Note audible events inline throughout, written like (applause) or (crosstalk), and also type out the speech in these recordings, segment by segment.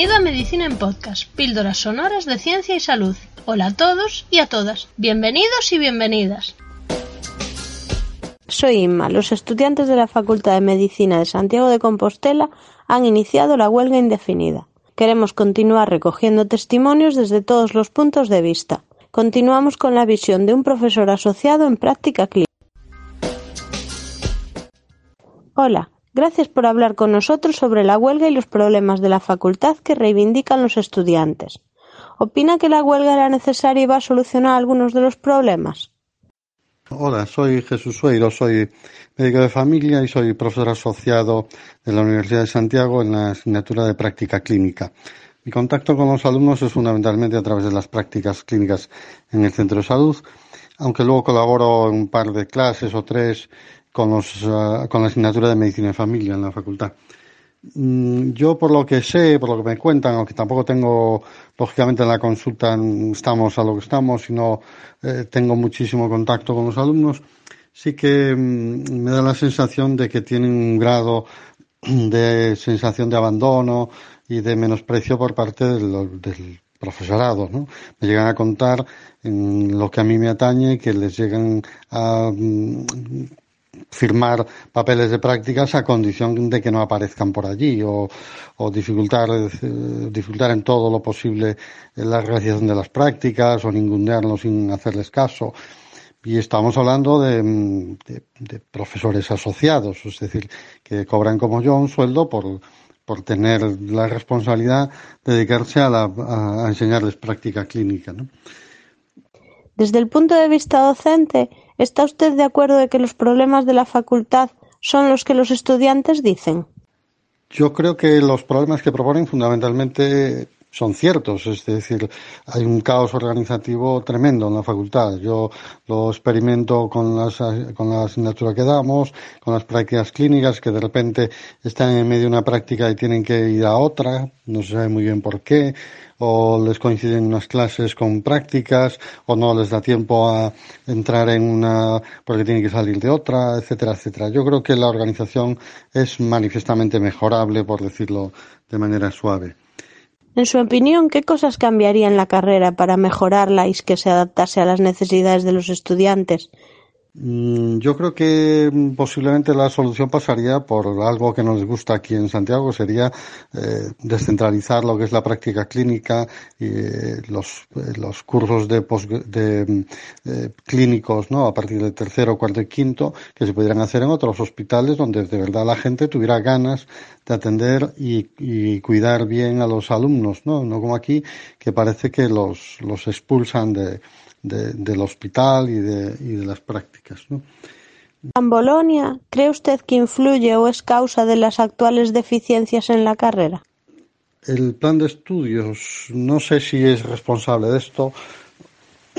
Bienvenido a Medicina en Podcast, píldoras sonoras de ciencia y salud. Hola a todos y a todas. Bienvenidos y bienvenidas. Soy Inma. Los estudiantes de la Facultad de Medicina de Santiago de Compostela han iniciado la huelga indefinida. Queremos continuar recogiendo testimonios desde todos los puntos de vista. Continuamos con la visión de un profesor asociado en práctica clínica. Hola, Gracias por hablar con nosotros sobre la huelga y los problemas de la facultad que reivindican los estudiantes. ¿Opina que la huelga era necesaria y va a solucionar algunos de los problemas? Hola, soy Jesús Sueiro, soy médico de familia y soy profesor asociado de la Universidad de Santiago en la asignatura de práctica clínica. Mi contacto con los alumnos es fundamentalmente a través de las prácticas clínicas en el centro de salud, aunque luego colaboro en un par de clases o tres con, los, uh, con la asignatura de medicina de familia en la facultad. Mm, yo, por lo que sé, por lo que me cuentan, aunque tampoco tengo, lógicamente en la consulta estamos a lo que estamos, sino eh, tengo muchísimo contacto con los alumnos, sí que mm, me da la sensación de que tienen un grado (clears throat) de sensación de abandono y de menosprecio por parte del, del profesorado, ¿no? Me llegan a contar en lo que a mí me atañe que les llegan a mm, firmar papeles de prácticas a condición de que no aparezcan por allí o, dificultar, eh, dificultar en todo lo posible la realización de las prácticas o ningunearlos sin hacerles caso. Y estamos hablando de, de, de, profesores asociados, es decir, que cobran como yo un sueldo por, por tener la responsabilidad de dedicarse a, la, a, enseñarles práctica clínica. Desde el punto de vista docente, ¿Está usted de acuerdo de que los problemas de la facultad son los que los estudiantes dicen? Yo creo que los problemas que proponen fundamentalmente son ciertos, es decir, hay un caos organizativo tremendo en la facultad. Yo lo experimento con, las, con la asignatura que damos, con las prácticas clínicas que de repente están en medio de una práctica y tienen que ir a otra, no se sabe muy bien por qué, o les coinciden unas clases con prácticas, o no les da tiempo a entrar en una porque tienen que salir de otra, etcétera, etcétera. Yo creo que la organización es manifiestamente mejorable, por decirlo de manera suave. En su opinión, ¿qué cosas cambiaría en la carrera para mejorarla y que se adaptase a las necesidades de los estudiantes? Mm, yo creo que mm, posiblemente la solución pasaría por algo que nos gusta aquí en Santiago, sería eh, descentralizar lo que es la práctica clínica y eh, los, eh, los cursos de, post, de mm, eh, clínicos, ¿no? A partir del tercero, cuarto y quinto, que se pudieran hacer en otros hospitales donde de verdad la gente tuviera ganas de atender y, y cuidar bien a los alumnos, ¿no? No como aquí, que parece que los, los expulsan de, de, del hospital y de, y de las prácticas. ¿no? ¿En Bolonia cree usted que influye o es causa de las actuales deficiencias en la carrera? El plan de estudios, no sé si es responsable de esto,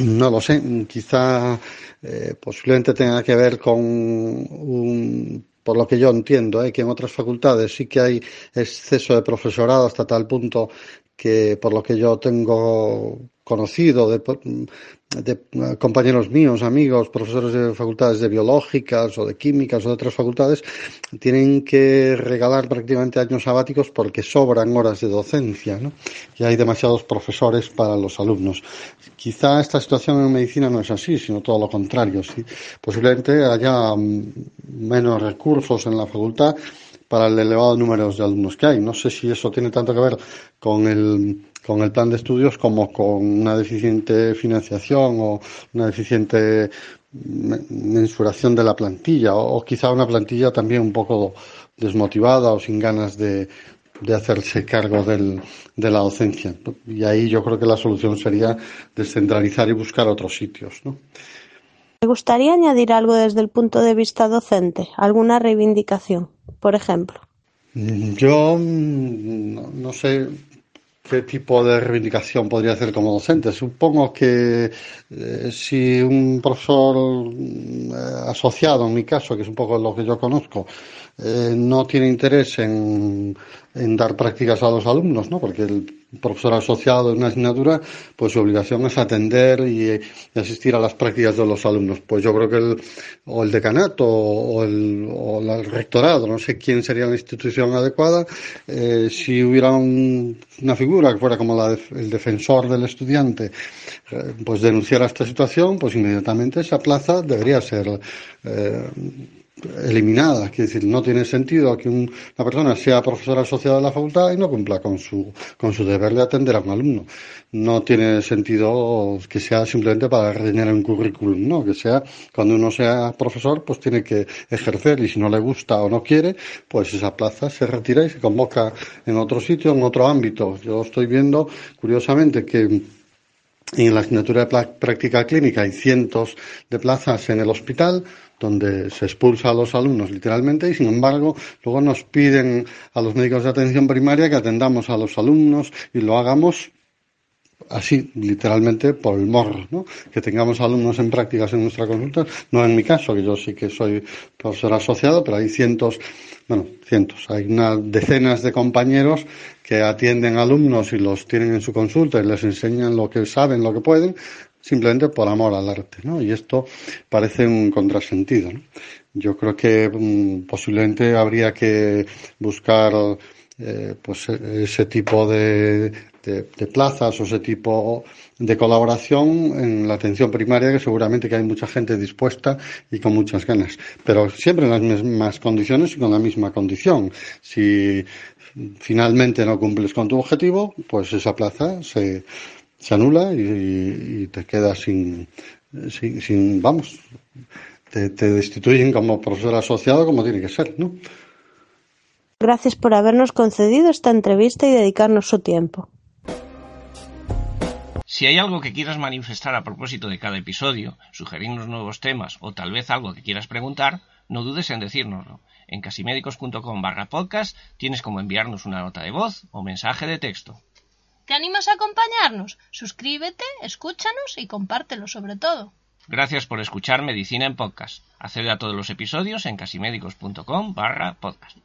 no lo sé, quizá eh, posiblemente tenga que ver con un por lo que yo entiendo, ¿eh? que en otras facultades sí que hay exceso de profesorado hasta tal punto que por lo que yo tengo conocido de, de, compañeros míos, amigos, profesores de facultades de biológicas o de químicas o de otras facultades, tienen que regalar prácticamente años sabáticos porque sobran horas de docencia ¿no? y hay demasiados profesores para los alumnos. Quizá esta situación en medicina no es así, sino todo lo contrario. Posiblemente haya menos recursos en la facultad para el elevado número de alumnos que hay. No sé si eso tiene tanto que ver con el con el plan de estudios como con una deficiente financiación o una deficiente mensuración de la plantilla o, quizá una plantilla también un poco desmotivada o sin ganas de, de hacerse cargo del, de la docencia. Y ahí yo creo que la solución sería descentralizar y buscar otros sitios. ¿Me gustaría añadir algo desde el punto de vista docente? ¿Alguna reivindicación, por ejemplo? Mm, yo mm, no sé qué tipo de reivindicación podría hacer como docente. Supongo que eh, si un profesor mm, asociado, en mi caso, que es un poco lo que yo conozco, eh, no tiene interés en, en, dar prácticas a los alumnos, ¿no? Porque el profesor asociado en una asignatura, pues su obligación es atender y, y, asistir a las prácticas de los alumnos. Pues yo creo que el, o el decanato o el, o el rectorado, no sé quién sería la institución adecuada, eh, si hubiera un, una figura que fuera como el defensor del estudiante, eh, pues denunciara esta situación, pues inmediatamente esa plaza debería ser eh, eliminada. Quiere decir, no tiene sentido que un, una persona sea profesora asociada a la facultad y no cumpla con su, con su deber de atender a un alumno. No tiene sentido que sea simplemente para rellenar un currículum, ¿no? Que sea, cuando uno sea profesor, pues tiene que ejercer y si no le gusta o no quiere, pues esa plaza se retira y se convoca en otro sitio, en otro ámbito. Yo estoy viendo, curiosamente, que en la asignatura de práctica clínica hay cientos de plazas en el hospital donde se expulsa a los alumnos literalmente y sin embargo luego nos piden a los médicos de atención primaria que atendamos a los alumnos y lo hagamos así, literalmente por el morro, ¿no? Que tengamos alumnos en prácticas en nuestra consulta, no en mi caso, que yo sí que soy profesor asociado, pero hay cientos, bueno, cientos, hay unas decenas de compañeros que atienden alumnos y los tienen en su consulta y les enseñan lo que saben, lo que pueden, simplemente por amor al arte, ¿no? Y esto parece un contrasentido, ¿no? Yo creo que um, posiblemente habría que buscar eh, pues ese tipo de, de, plazas o ese tipo de colaboración en la atención primaria que seguramente que hay mucha gente dispuesta y con muchas ganas pero siempre en las mismas condiciones y con la misma condición si finalmente no cumples con tu objetivo pues esa plaza se se anula y, y te quedas sin, sin, sin vamos, te, te, destituyen como profesor asociado como tiene que ser, ¿no? Gracias por habernos concedido esta entrevista y dedicarnos su tiempo. Si hay algo que quieras manifestar a propósito de cada episodio, sugerirnos nuevos temas o tal vez algo que quieras preguntar, no dudes en decírnoslo. En casimédicos.com barra podcast tienes como enviarnos una nota de voz o mensaje de texto. ¿Te animas a acompañarnos? Suscríbete, escúchanos y compártelo sobre todo. Gracias por escuchar Medicina en Podcast. Accede a todos los episodios en casimédicos.com barra podcast.